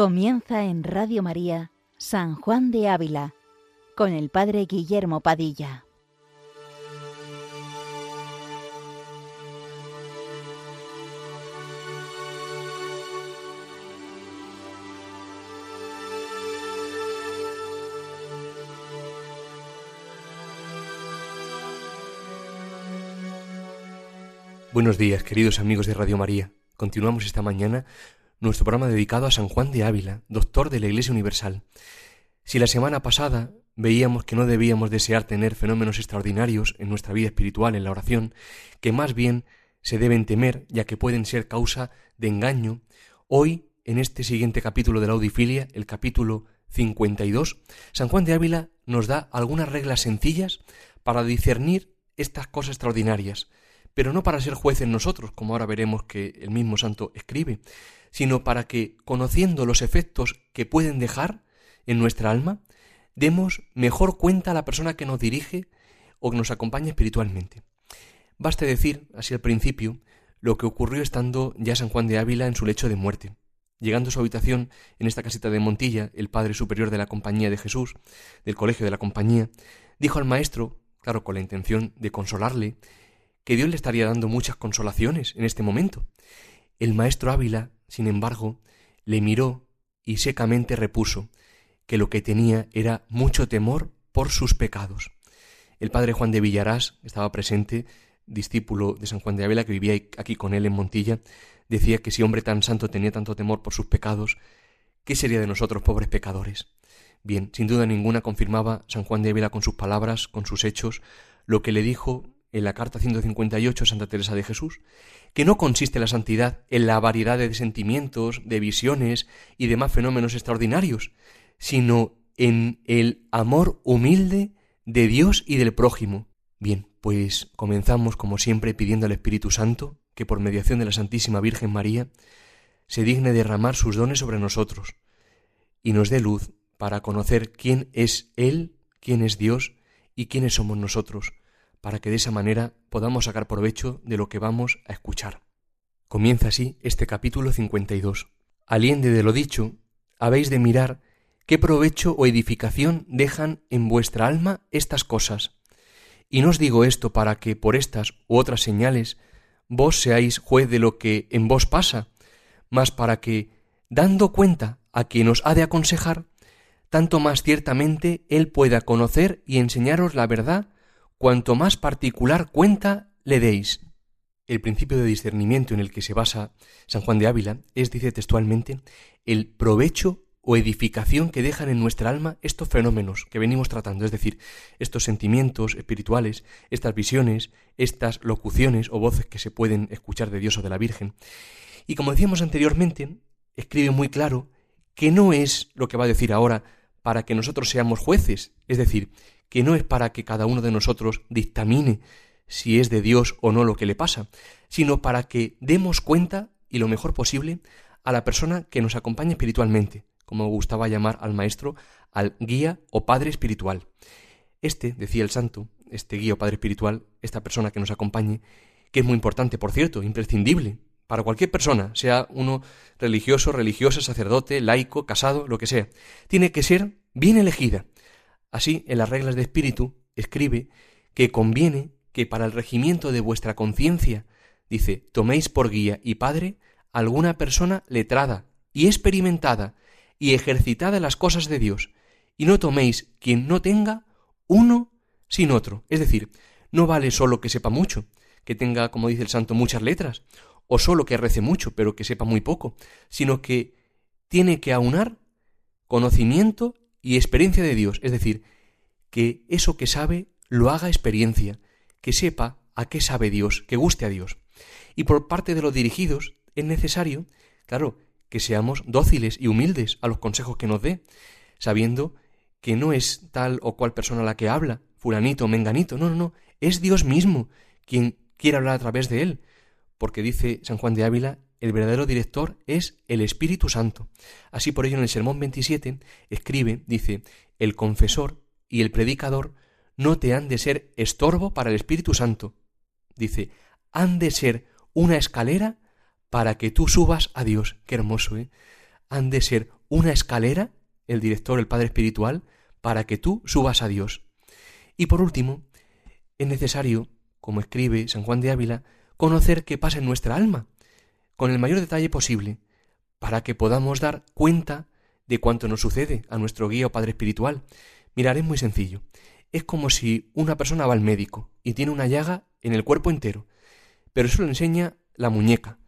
Comienza en Radio María San Juan de Ávila con el Padre Guillermo Padilla. Buenos días, queridos amigos de Radio María. Continuamos esta mañana nuestro programa dedicado a San Juan de Ávila, doctor de la Iglesia Universal. Si la semana pasada veíamos que no debíamos desear tener fenómenos extraordinarios en nuestra vida espiritual, en la oración, que más bien se deben temer, ya que pueden ser causa de engaño, hoy, en este siguiente capítulo de la Audifilia, el capítulo 52, San Juan de Ávila nos da algunas reglas sencillas para discernir estas cosas extraordinarias, pero no para ser jueces nosotros, como ahora veremos que el mismo santo escribe, sino para que, conociendo los efectos que pueden dejar en nuestra alma, demos mejor cuenta a la persona que nos dirige o que nos acompaña espiritualmente. Baste decir, así al principio, lo que ocurrió estando ya San Juan de Ávila en su lecho de muerte. Llegando a su habitación en esta casita de Montilla, el padre superior de la Compañía de Jesús, del Colegio de la Compañía, dijo al maestro, claro, con la intención de consolarle, que Dios le estaría dando muchas consolaciones en este momento. El maestro Ávila, sin embargo, le miró y secamente repuso que lo que tenía era mucho temor por sus pecados. El padre Juan de Villarás estaba presente, discípulo de San Juan de Ávila, que vivía aquí con él en Montilla, decía que si hombre tan santo tenía tanto temor por sus pecados, ¿qué sería de nosotros, pobres pecadores? Bien, sin duda ninguna confirmaba San Juan de Ávila con sus palabras, con sus hechos, lo que le dijo en la carta 158 Santa Teresa de Jesús, que no consiste la santidad en la variedad de sentimientos, de visiones y demás fenómenos extraordinarios, sino en el amor humilde de Dios y del prójimo. Bien, pues comenzamos como siempre pidiendo al Espíritu Santo que por mediación de la Santísima Virgen María se digne derramar sus dones sobre nosotros y nos dé luz para conocer quién es Él, quién es Dios y quiénes somos nosotros para que de esa manera podamos sacar provecho de lo que vamos a escuchar. Comienza así este capítulo 52. Aliende de lo dicho, habéis de mirar qué provecho o edificación dejan en vuestra alma estas cosas. Y no os digo esto para que por estas u otras señales vos seáis juez de lo que en vos pasa, mas para que, dando cuenta a quien os ha de aconsejar, tanto más ciertamente él pueda conocer y enseñaros la verdad cuanto más particular cuenta le deis. El principio de discernimiento en el que se basa San Juan de Ávila es, dice textualmente, el provecho o edificación que dejan en nuestra alma estos fenómenos que venimos tratando, es decir, estos sentimientos espirituales, estas visiones, estas locuciones o voces que se pueden escuchar de Dios o de la Virgen. Y como decíamos anteriormente, escribe muy claro que no es lo que va a decir ahora para que nosotros seamos jueces, es decir, que no es para que cada uno de nosotros dictamine si es de Dios o no lo que le pasa, sino para que demos cuenta, y lo mejor posible, a la persona que nos acompaña espiritualmente, como gustaba llamar al maestro, al guía o padre espiritual. Este, decía el santo, este guía o padre espiritual, esta persona que nos acompañe, que es muy importante, por cierto, imprescindible, para cualquier persona, sea uno religioso, religiosa, sacerdote, laico, casado, lo que sea, tiene que ser bien elegida, Así, en las reglas de espíritu, escribe que conviene que para el regimiento de vuestra conciencia, dice, toméis por guía y padre alguna persona letrada y experimentada y ejercitada en las cosas de Dios, y no toméis quien no tenga uno sin otro. Es decir, no vale solo que sepa mucho, que tenga, como dice el santo, muchas letras, o solo que rece mucho, pero que sepa muy poco, sino que tiene que aunar conocimiento y experiencia de Dios, es decir, que eso que sabe lo haga experiencia, que sepa a qué sabe Dios, que guste a Dios. Y por parte de los dirigidos es necesario, claro, que seamos dóciles y humildes a los consejos que nos dé, sabiendo que no es tal o cual persona la que habla, fulanito menganito, no, no, no, es Dios mismo quien quiere hablar a través de él, porque dice San Juan de Ávila, el verdadero director es el Espíritu Santo. Así por ello en el Sermón 27 escribe, dice, el confesor y el predicador no te han de ser estorbo para el Espíritu Santo. Dice, han de ser una escalera para que tú subas a Dios. Qué hermoso, ¿eh? Han de ser una escalera, el director, el Padre Espiritual, para que tú subas a Dios. Y por último, es necesario, como escribe San Juan de Ávila, conocer qué pasa en nuestra alma, con el mayor detalle posible, para que podamos dar cuenta de cuánto nos sucede a nuestro guía o Padre Espiritual. Mirar, es muy sencillo. Es como si una persona va al médico y tiene una llaga en el cuerpo entero, pero eso lo enseña la muñeca.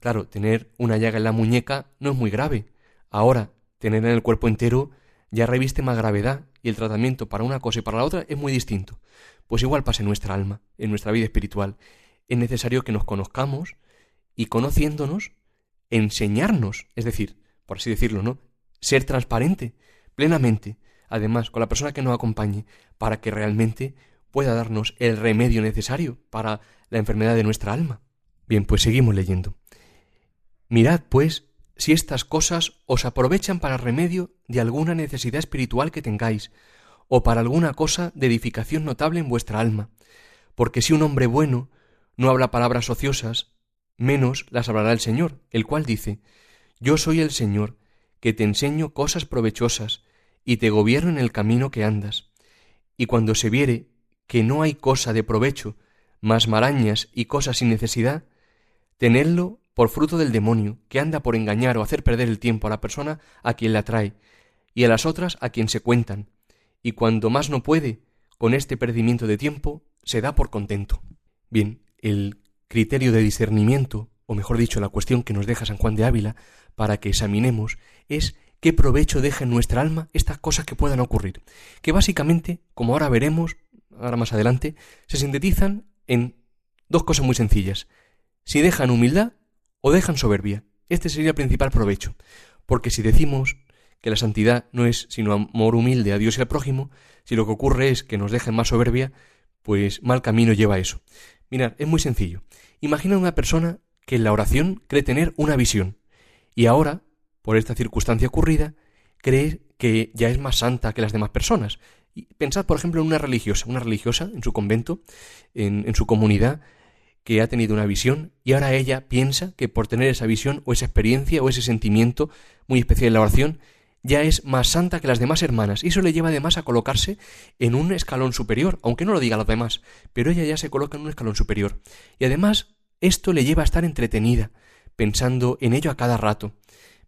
Claro, tener una llaga en la muñeca no es muy grave. Ahora, tener en el cuerpo entero ya reviste más gravedad y el tratamiento para una cosa y para la otra es muy distinto. Pues igual pasa en nuestra alma, en nuestra vida espiritual. Es necesario que nos conozcamos y conociéndonos, enseñarnos, es decir, por así decirlo, ¿no? Ser transparente, plenamente, además, con la persona que nos acompañe, para que realmente pueda darnos el remedio necesario para la enfermedad de nuestra alma. Bien, pues seguimos leyendo. Mirad, pues, si estas cosas os aprovechan para remedio de alguna necesidad espiritual que tengáis, o para alguna cosa de edificación notable en vuestra alma. Porque si un hombre bueno no habla palabras ociosas, menos las hablará el Señor, el cual dice, Yo soy el Señor, que te enseño cosas provechosas, y te gobierno en el camino que andas. Y cuando se viere que no hay cosa de provecho, más marañas y cosas sin necesidad, tenedlo por fruto del demonio, que anda por engañar o hacer perder el tiempo a la persona a quien la trae, y a las otras a quien se cuentan, y cuando más no puede, con este perdimiento de tiempo, se da por contento. Bien, el criterio de discernimiento, o mejor dicho, la cuestión que nos deja San Juan de Ávila, para que examinemos, es qué provecho deja en nuestra alma estas cosas que puedan ocurrir, que básicamente, como ahora veremos, ahora más adelante, se sintetizan en dos cosas muy sencillas. Si dejan humildad o dejan soberbia. Este sería el principal provecho. Porque si decimos que la santidad no es sino amor humilde a Dios y al prójimo, si lo que ocurre es que nos dejen más soberbia, pues mal camino lleva eso. Mirad, es muy sencillo. Imagina una persona que en la oración cree tener una visión y ahora, por esta circunstancia ocurrida, cree que ya es más santa que las demás personas. Y pensad, por ejemplo, en una religiosa, una religiosa en su convento, en, en su comunidad, que ha tenido una visión y ahora ella piensa que por tener esa visión o esa experiencia o ese sentimiento muy especial en la oración, ya es más santa que las demás hermanas y eso le lleva además a colocarse en un escalón superior, aunque no lo diga los demás, pero ella ya se coloca en un escalón superior. Y además esto le lleva a estar entretenida, pensando en ello a cada rato.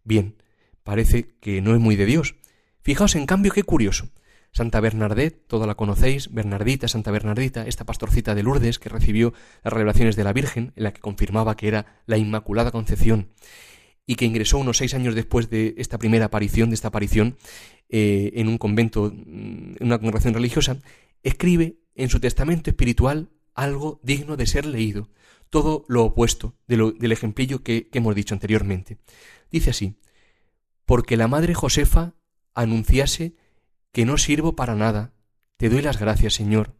Bien, parece que no es muy de Dios. Fijaos en cambio qué curioso. Santa Bernadette, toda la conocéis, Bernardita, Santa Bernardita, esta pastorcita de Lourdes que recibió las revelaciones de la Virgen, en la que confirmaba que era la Inmaculada Concepción, y que ingresó unos seis años después de esta primera aparición, de esta aparición, eh, en un convento, mm, en una congregación religiosa, escribe en su testamento espiritual algo digno de ser leído, todo lo opuesto del ejemplillo que hemos dicho anteriormente. Dice así, porque la Madre Josefa anunciase que no sirvo para nada. Te doy las gracias, Señor,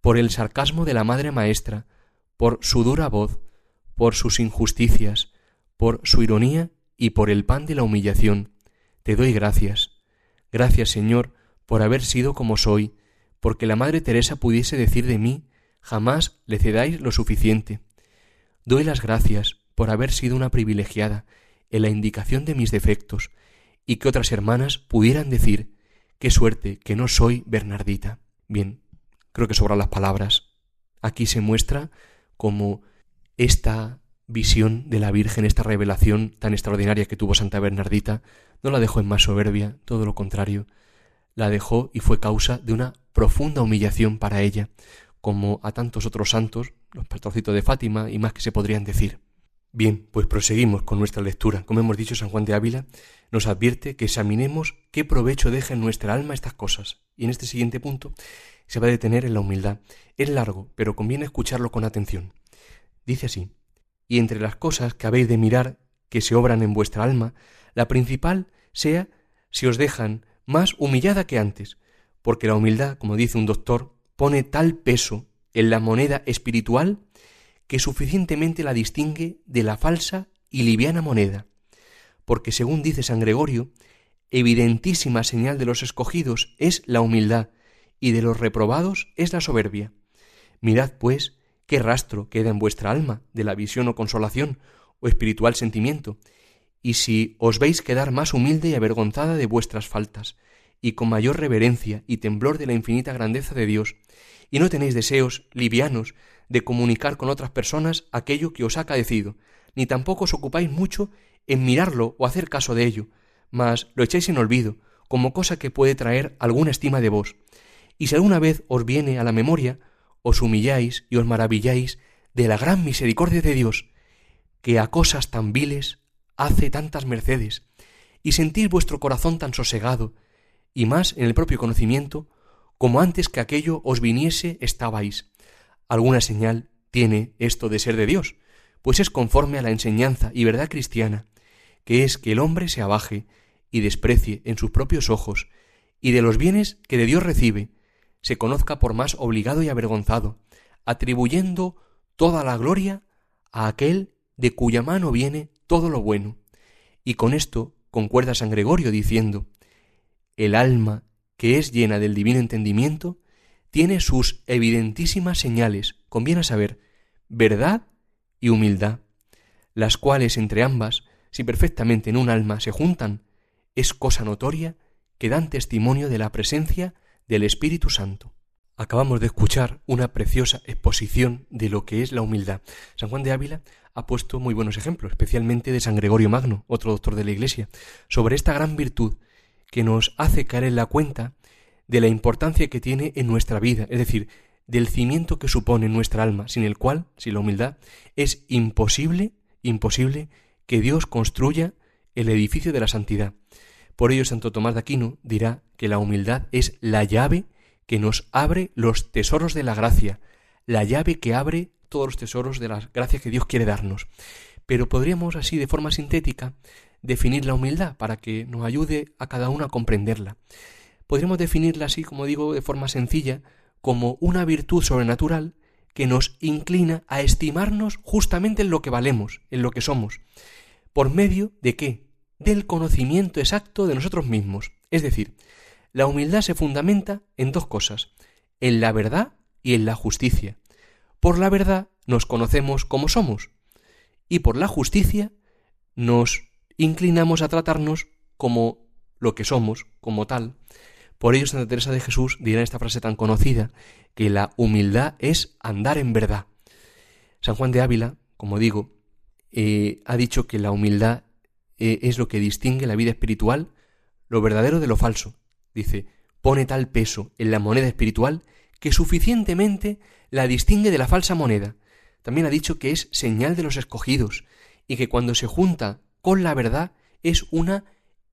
por el sarcasmo de la Madre Maestra, por su dura voz, por sus injusticias, por su ironía y por el pan de la humillación. Te doy gracias. Gracias, Señor, por haber sido como soy, porque la Madre Teresa pudiese decir de mí, jamás le cedáis lo suficiente. Doy las gracias por haber sido una privilegiada en la indicación de mis defectos, y que otras hermanas pudieran decir, Qué suerte que no soy Bernardita. Bien, creo que sobran las palabras. Aquí se muestra como esta visión de la Virgen, esta revelación tan extraordinaria que tuvo Santa Bernardita, no la dejó en más soberbia, todo lo contrario, la dejó y fue causa de una profunda humillación para ella, como a tantos otros santos, los pastorcitos de Fátima y más que se podrían decir. Bien, pues proseguimos con nuestra lectura. Como hemos dicho, San Juan de Ávila nos advierte que examinemos qué provecho deja en nuestra alma estas cosas. Y en este siguiente punto se va a detener en la humildad. Es largo, pero conviene escucharlo con atención. Dice así, y entre las cosas que habéis de mirar que se obran en vuestra alma, la principal sea si os dejan más humillada que antes, porque la humildad, como dice un doctor, pone tal peso en la moneda espiritual que suficientemente la distingue de la falsa y liviana moneda, porque según dice San Gregorio, evidentísima señal de los escogidos es la humildad, y de los reprobados es la soberbia. Mirad, pues, qué rastro queda en vuestra alma de la visión o consolación o espiritual sentimiento, y si os veis quedar más humilde y avergonzada de vuestras faltas, y con mayor reverencia y temblor de la infinita grandeza de Dios, y no tenéis deseos livianos de comunicar con otras personas aquello que os ha acaecido, ni tampoco os ocupáis mucho en mirarlo o hacer caso de ello, mas lo echáis en olvido, como cosa que puede traer alguna estima de vos. Y si alguna vez os viene a la memoria, os humilláis y os maravilláis de la gran misericordia de Dios, que a cosas tan viles hace tantas mercedes, y sentís vuestro corazón tan sosegado, y más en el propio conocimiento, como antes que aquello os viniese estabais. Alguna señal tiene esto de ser de Dios, pues es conforme a la enseñanza y verdad cristiana, que es que el hombre se abaje y desprecie en sus propios ojos, y de los bienes que de Dios recibe, se conozca por más obligado y avergonzado, atribuyendo toda la gloria a aquel de cuya mano viene todo lo bueno. Y con esto concuerda San Gregorio diciendo, el alma que es llena del divino entendimiento tiene sus evidentísimas señales, conviene saber, verdad y humildad, las cuales entre ambas, si perfectamente en un alma se juntan, es cosa notoria que dan testimonio de la presencia del Espíritu Santo. Acabamos de escuchar una preciosa exposición de lo que es la humildad. San Juan de Ávila ha puesto muy buenos ejemplos, especialmente de San Gregorio Magno, otro doctor de la Iglesia, sobre esta gran virtud que nos hace caer en la cuenta de la importancia que tiene en nuestra vida, es decir, del cimiento que supone nuestra alma, sin el cual, sin la humildad, es imposible, imposible que Dios construya el edificio de la santidad. Por ello Santo Tomás de Aquino dirá que la humildad es la llave que nos abre los tesoros de la gracia, la llave que abre todos los tesoros de la gracia que Dios quiere darnos. Pero podríamos así de forma sintética definir la humildad para que nos ayude a cada uno a comprenderla. Podríamos definirla así, como digo, de forma sencilla, como una virtud sobrenatural que nos inclina a estimarnos justamente en lo que valemos, en lo que somos. ¿Por medio de qué? Del conocimiento exacto de nosotros mismos. Es decir, la humildad se fundamenta en dos cosas, en la verdad y en la justicia. Por la verdad nos conocemos como somos y por la justicia nos inclinamos a tratarnos como lo que somos, como tal. Por ello Santa Teresa de Jesús dirá esta frase tan conocida, que la humildad es andar en verdad. San Juan de Ávila, como digo, eh, ha dicho que la humildad eh, es lo que distingue la vida espiritual, lo verdadero de lo falso. Dice, pone tal peso en la moneda espiritual que suficientemente la distingue de la falsa moneda. También ha dicho que es señal de los escogidos y que cuando se junta con la verdad es una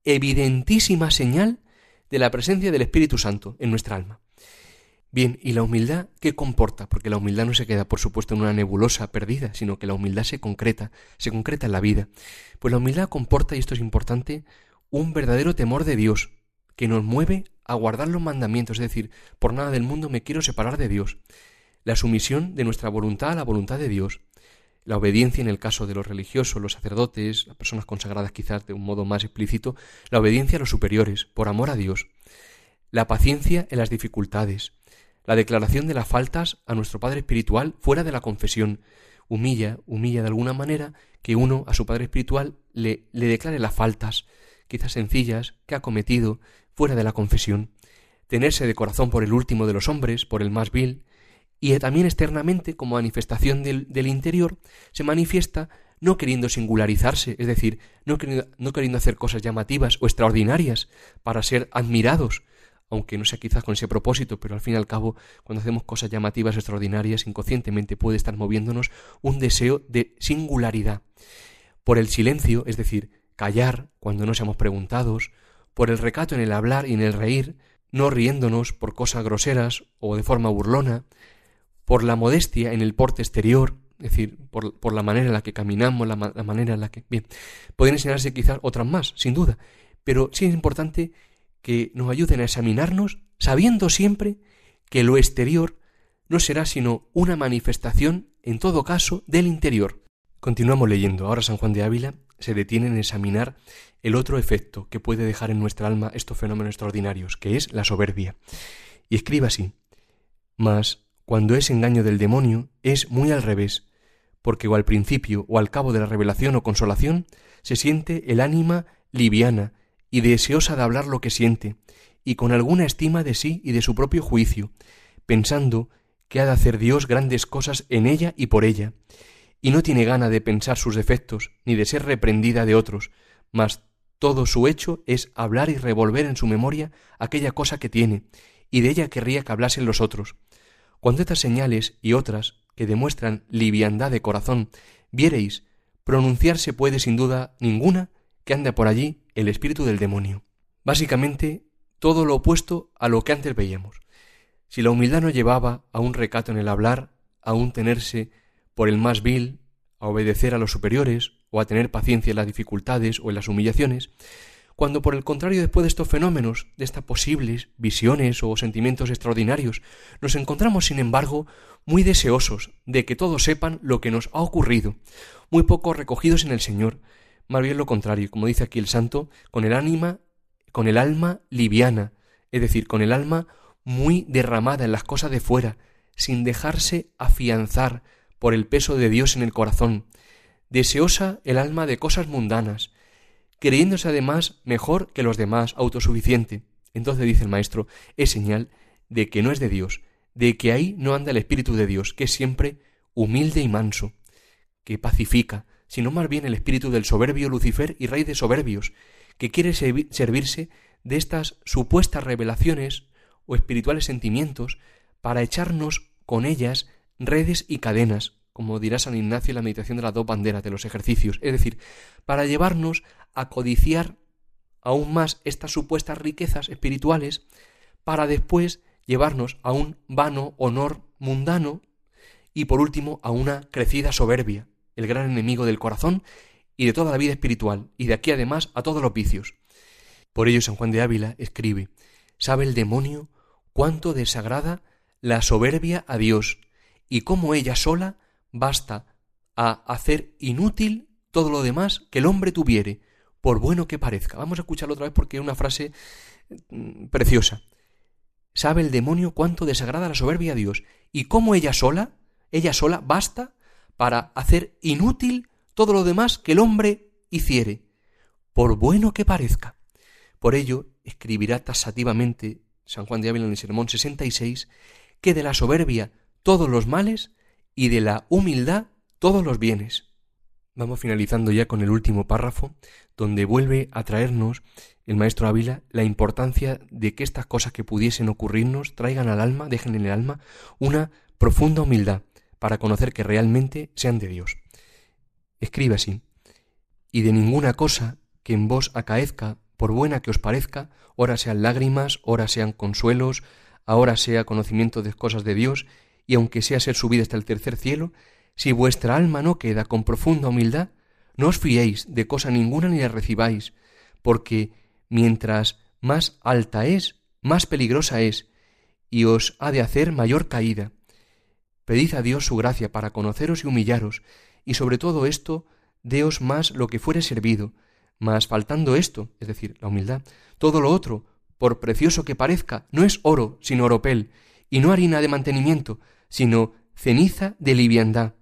evidentísima señal de la presencia del Espíritu Santo en nuestra alma. Bien, ¿y la humildad qué comporta? Porque la humildad no se queda, por supuesto, en una nebulosa perdida, sino que la humildad se concreta, se concreta en la vida. Pues la humildad comporta, y esto es importante, un verdadero temor de Dios, que nos mueve a guardar los mandamientos, es decir, por nada del mundo me quiero separar de Dios. La sumisión de nuestra voluntad a la voluntad de Dios la obediencia en el caso de los religiosos, los sacerdotes, las personas consagradas quizás de un modo más explícito, la obediencia a los superiores, por amor a Dios, la paciencia en las dificultades, la declaración de las faltas a nuestro Padre Espiritual fuera de la confesión, humilla, humilla de alguna manera que uno a su Padre Espiritual le, le declare las faltas, quizás sencillas, que ha cometido fuera de la confesión, tenerse de corazón por el último de los hombres, por el más vil, y también externamente, como manifestación del, interior, se manifiesta no queriendo singularizarse, es decir, no queriendo, no queriendo hacer cosas llamativas o extraordinarias para ser admirados, aunque no sea quizás con ese propósito, pero al fin y al cabo, cuando hacemos cosas llamativas, extraordinarias, inconscientemente puede estar moviéndonos un deseo de singularidad. Por el silencio, es decir, callar cuando no seamos preguntados, por el recato en el hablar y en el reír, no riéndonos por cosas groseras o de forma burlona, por la modestia en el porte exterior, es decir, por, la manera en la que caminamos, la, manera en la que... Bien, pueden enseñarse quizás otras más, sin duda, pero sí es importante que nos ayuden a examinarnos sabiendo siempre que lo exterior no será sino una manifestación, en todo caso, del interior. Continuamos leyendo. Ahora San Juan de Ávila se detiene en examinar el otro efecto que puede dejar en nuestra alma estos fenómenos extraordinarios, que es la soberbia. Y escribe así, Mas cuando es engaño del demonio, es muy al revés, porque o al principio o al cabo de la revelación o consolación, se siente el ánima liviana y deseosa de hablar lo que siente, y con alguna estima de sí y de su propio juicio, pensando que ha de hacer Dios grandes cosas en ella y por ella, y no tiene gana de pensar sus defectos, ni de ser reprendida de otros, mas todo su hecho es hablar y revolver en su memoria aquella cosa que tiene, y de ella querría que hablasen los otros. Cuando estas señales y otras, que demuestran liviandad de corazón, viereis, pronunciarse puede sin duda ninguna que anda por allí el espíritu del demonio. Básicamente, todo lo opuesto a lo que antes veíamos. Si la humildad no llevaba a un recato en el hablar, a un tenerse por el más vil, a obedecer a los superiores, o a tener paciencia en las dificultades o en las humillaciones, cuando por el contrario después de estos fenómenos, de estas posibles visiones o sentimientos extraordinarios, nos encontramos, sin embargo, muy deseosos de que todos sepan lo que nos ha ocurrido, muy poco recogidos en el Señor, más bien lo contrario, como dice aquí el santo, con el ánima, con el alma liviana, es decir, con el alma muy derramada en las cosas de fuera, sin dejarse afianzar por el peso de Dios en el corazón, deseosa el alma de cosas mundanas, creyéndose además mejor que los demás, autosuficiente. Entonces dice el maestro, es señal de que no es de Dios, de que ahí no anda el Espíritu de Dios, que es siempre humilde y manso, que pacifica, sino más bien el espíritu del soberbio Lucifer y rey de soberbios, que quiere servirse de estas supuestas revelaciones o espirituales sentimientos para echarnos con ellas redes y cadenas, como dirá San Ignacio en la meditación de las dos banderas de los ejercicios, es decir, para llevarnos a codiciar aún más estas supuestas riquezas espirituales, para después llevarnos a un vano honor mundano y por último a una crecida soberbia, el gran enemigo del corazón y de toda la vida espiritual, y de aquí además a todos los vicios. Por ello San Juan de Ávila escribe, ¿sabe el demonio cuánto desagrada la soberbia a Dios y cómo ella sola basta a hacer inútil todo lo demás que el hombre tuviere, por bueno que parezca. Vamos a escucharlo otra vez porque es una frase mm, preciosa. ¿Sabe el demonio cuánto desagrada la soberbia a Dios? Y cómo ella sola, ella sola, basta para hacer inútil todo lo demás que el hombre hiciere, por bueno que parezca. Por ello, escribirá tasativamente San Juan de Ávila en el Sermón 66 que de la soberbia todos los males y de la humildad todos los bienes. Vamos finalizando ya con el último párrafo, donde vuelve a traernos el maestro Ávila la importancia de que estas cosas que pudiesen ocurrirnos traigan al alma, dejen en el alma una profunda humildad para conocer que realmente sean de Dios. Escribe así, y de ninguna cosa que en vos acaezca, por buena que os parezca, ora sean lágrimas, ora sean consuelos, ahora sea conocimiento de cosas de Dios, y aunque sea ser subida hasta el tercer cielo, si vuestra alma no queda con profunda humildad, no os fiéis de cosa ninguna ni la recibáis, porque mientras más alta es, más peligrosa es, y os ha de hacer mayor caída. Pedid a Dios su gracia para conoceros y humillaros, y sobre todo esto, deos más lo que fuere servido, mas faltando esto, es decir, la humildad, todo lo otro, por precioso que parezca, no es oro, sino oropel, y no harina de mantenimiento, sino ceniza de liviandad.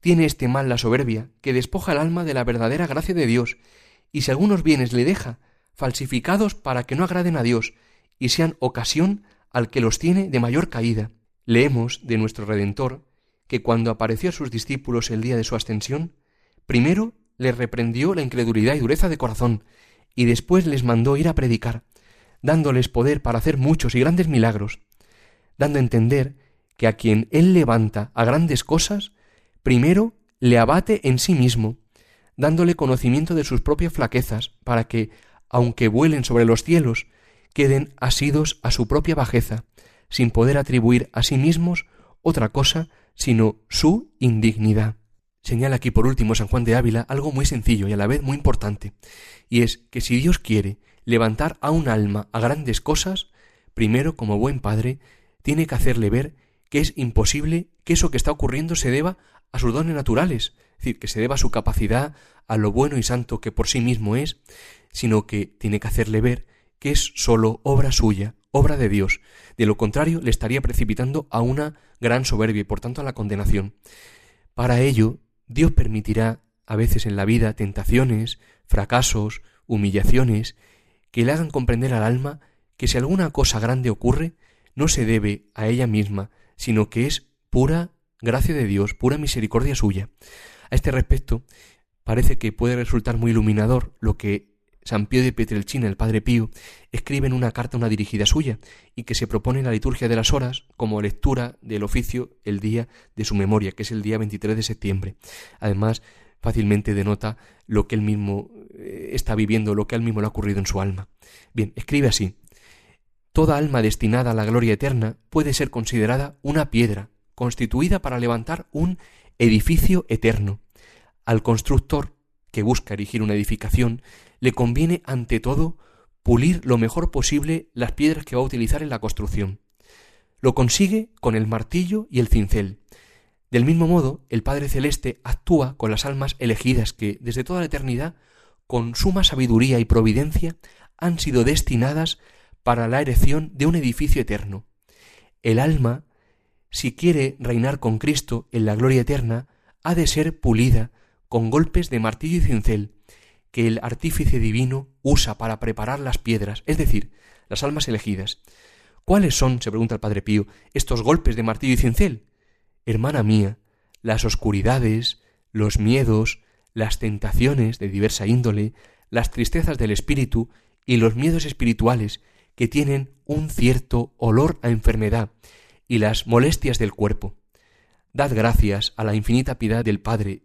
Tiene este mal la soberbia, que despoja el alma de la verdadera gracia de Dios, y si algunos bienes le deja, falsificados para que no agraden a Dios, y sean ocasión al que los tiene de mayor caída. Leemos de nuestro Redentor que cuando apareció a sus discípulos el día de su ascensión, primero les reprendió la incredulidad y dureza de corazón, y después les mandó ir a predicar, dándoles poder para hacer muchos y grandes milagros, dando a entender que a quien Él levanta a grandes cosas, primero le abate en sí mismo, dándole conocimiento de sus propias flaquezas, para que, aunque vuelen sobre los cielos, queden asidos a su propia bajeza, sin poder atribuir a sí mismos otra cosa sino su indignidad. Señala aquí por último San Juan de Ávila algo muy sencillo y a la vez muy importante, y es que si Dios quiere levantar a un alma a grandes cosas, primero como buen padre, tiene que hacerle ver que es imposible que eso que está ocurriendo se deba a sus dones naturales, es decir, que se deba a su capacidad, a lo bueno y santo que por sí mismo es, sino que tiene que hacerle ver que es sólo obra suya, obra de Dios. De lo contrario, le estaría precipitando a una gran soberbia y por tanto a la condenación. Para ello, Dios permitirá a veces en la vida tentaciones, fracasos, humillaciones, que le hagan comprender al alma que si alguna cosa grande ocurre, no se debe a ella misma, sino que es pura gracia de Dios, pura misericordia suya. A este respecto, parece que puede resultar muy iluminador lo que San Pío de Petrelchina, el Padre Pío, escribe en una carta una dirigida suya y que se propone en la liturgia de las horas como lectura del oficio el día de su memoria, que es el día 23 de septiembre. Además, fácilmente denota lo que él mismo eh, está viviendo, lo que a él mismo le ha ocurrido en su alma. Bien, escribe así. Toda alma destinada a la gloria eterna puede ser considerada una piedra, constituida para levantar un edificio eterno. Al constructor que busca erigir una edificación, le conviene ante todo pulir lo mejor posible las piedras que va a utilizar en la construcción. Lo consigue con el martillo y el cincel. Del mismo modo, el Padre Celeste actúa con las almas elegidas que, desde toda la eternidad, con suma sabiduría y providencia, han sido destinadas para la erección de un edificio eterno. El alma, si quiere reinar con Cristo en la gloria eterna, ha de ser pulida con golpes de martillo y cincel que el artífice divino usa para preparar las piedras, es decir, las almas elegidas. ¿Cuáles son, se pregunta el Padre Pío, estos golpes de martillo y cincel? Hermana mía, las oscuridades, los miedos, las tentaciones de diversa índole, las tristezas del espíritu y los miedos espirituales que tienen un cierto olor a enfermedad y las molestias del cuerpo. Dad gracias a la infinita piedad del Padre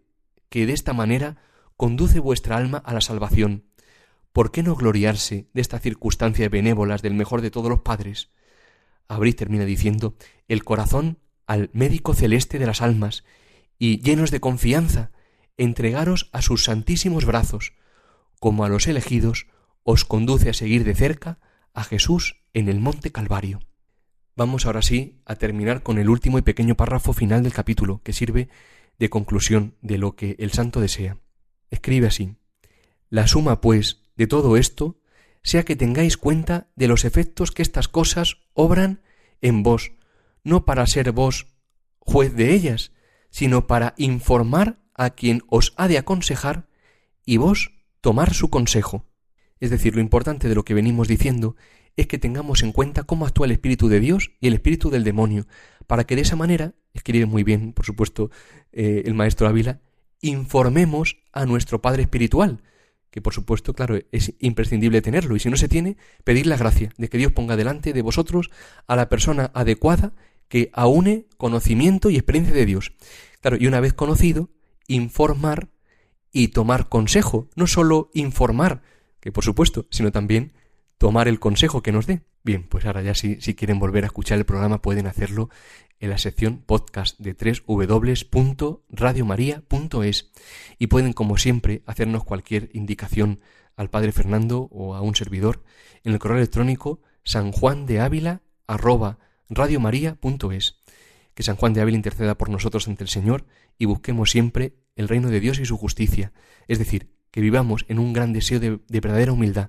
que de esta manera conduce vuestra alma a la salvación. ¿Por qué no gloriarse de esta circunstancia benévolas del mejor de todos los padres? Abrid, termina diciendo, el corazón al médico celeste de las almas, y llenos de confianza, entregaros a sus santísimos brazos, como a los elegidos os conduce a seguir de cerca a Jesús en el monte Calvario. Vamos ahora sí a terminar con el último y pequeño párrafo final del capítulo, que sirve de conclusión de lo que el santo desea. Escribe así La suma, pues, de todo esto sea que tengáis cuenta de los efectos que estas cosas obran en vos, no para ser vos juez de ellas, sino para informar a quien os ha de aconsejar y vos tomar su consejo. Es decir, lo importante de lo que venimos diciendo es que tengamos en cuenta cómo actúa el Espíritu de Dios y el Espíritu del demonio, para que de esa manera, escribe muy bien, por supuesto, eh, el maestro Ávila, informemos a nuestro Padre Espiritual, que por supuesto, claro, es imprescindible tenerlo, y si no se tiene, pedir la gracia de que Dios ponga delante de vosotros a la persona adecuada que aúne conocimiento y experiencia de Dios. Claro, y una vez conocido, informar y tomar consejo, no solo informar, que por supuesto, sino también tomar el consejo que nos dé. Bien, pues ahora ya si, si quieren volver a escuchar el programa pueden hacerlo en la sección podcast de www.radiomaria.es y pueden como siempre hacernos cualquier indicación al Padre Fernando o a un servidor en el correo electrónico sanjuandeávila@radiomaria.es. Que San Juan de Ávila interceda por nosotros ante el Señor y busquemos siempre el reino de Dios y su justicia, es decir, que vivamos en un gran deseo de verdadera humildad,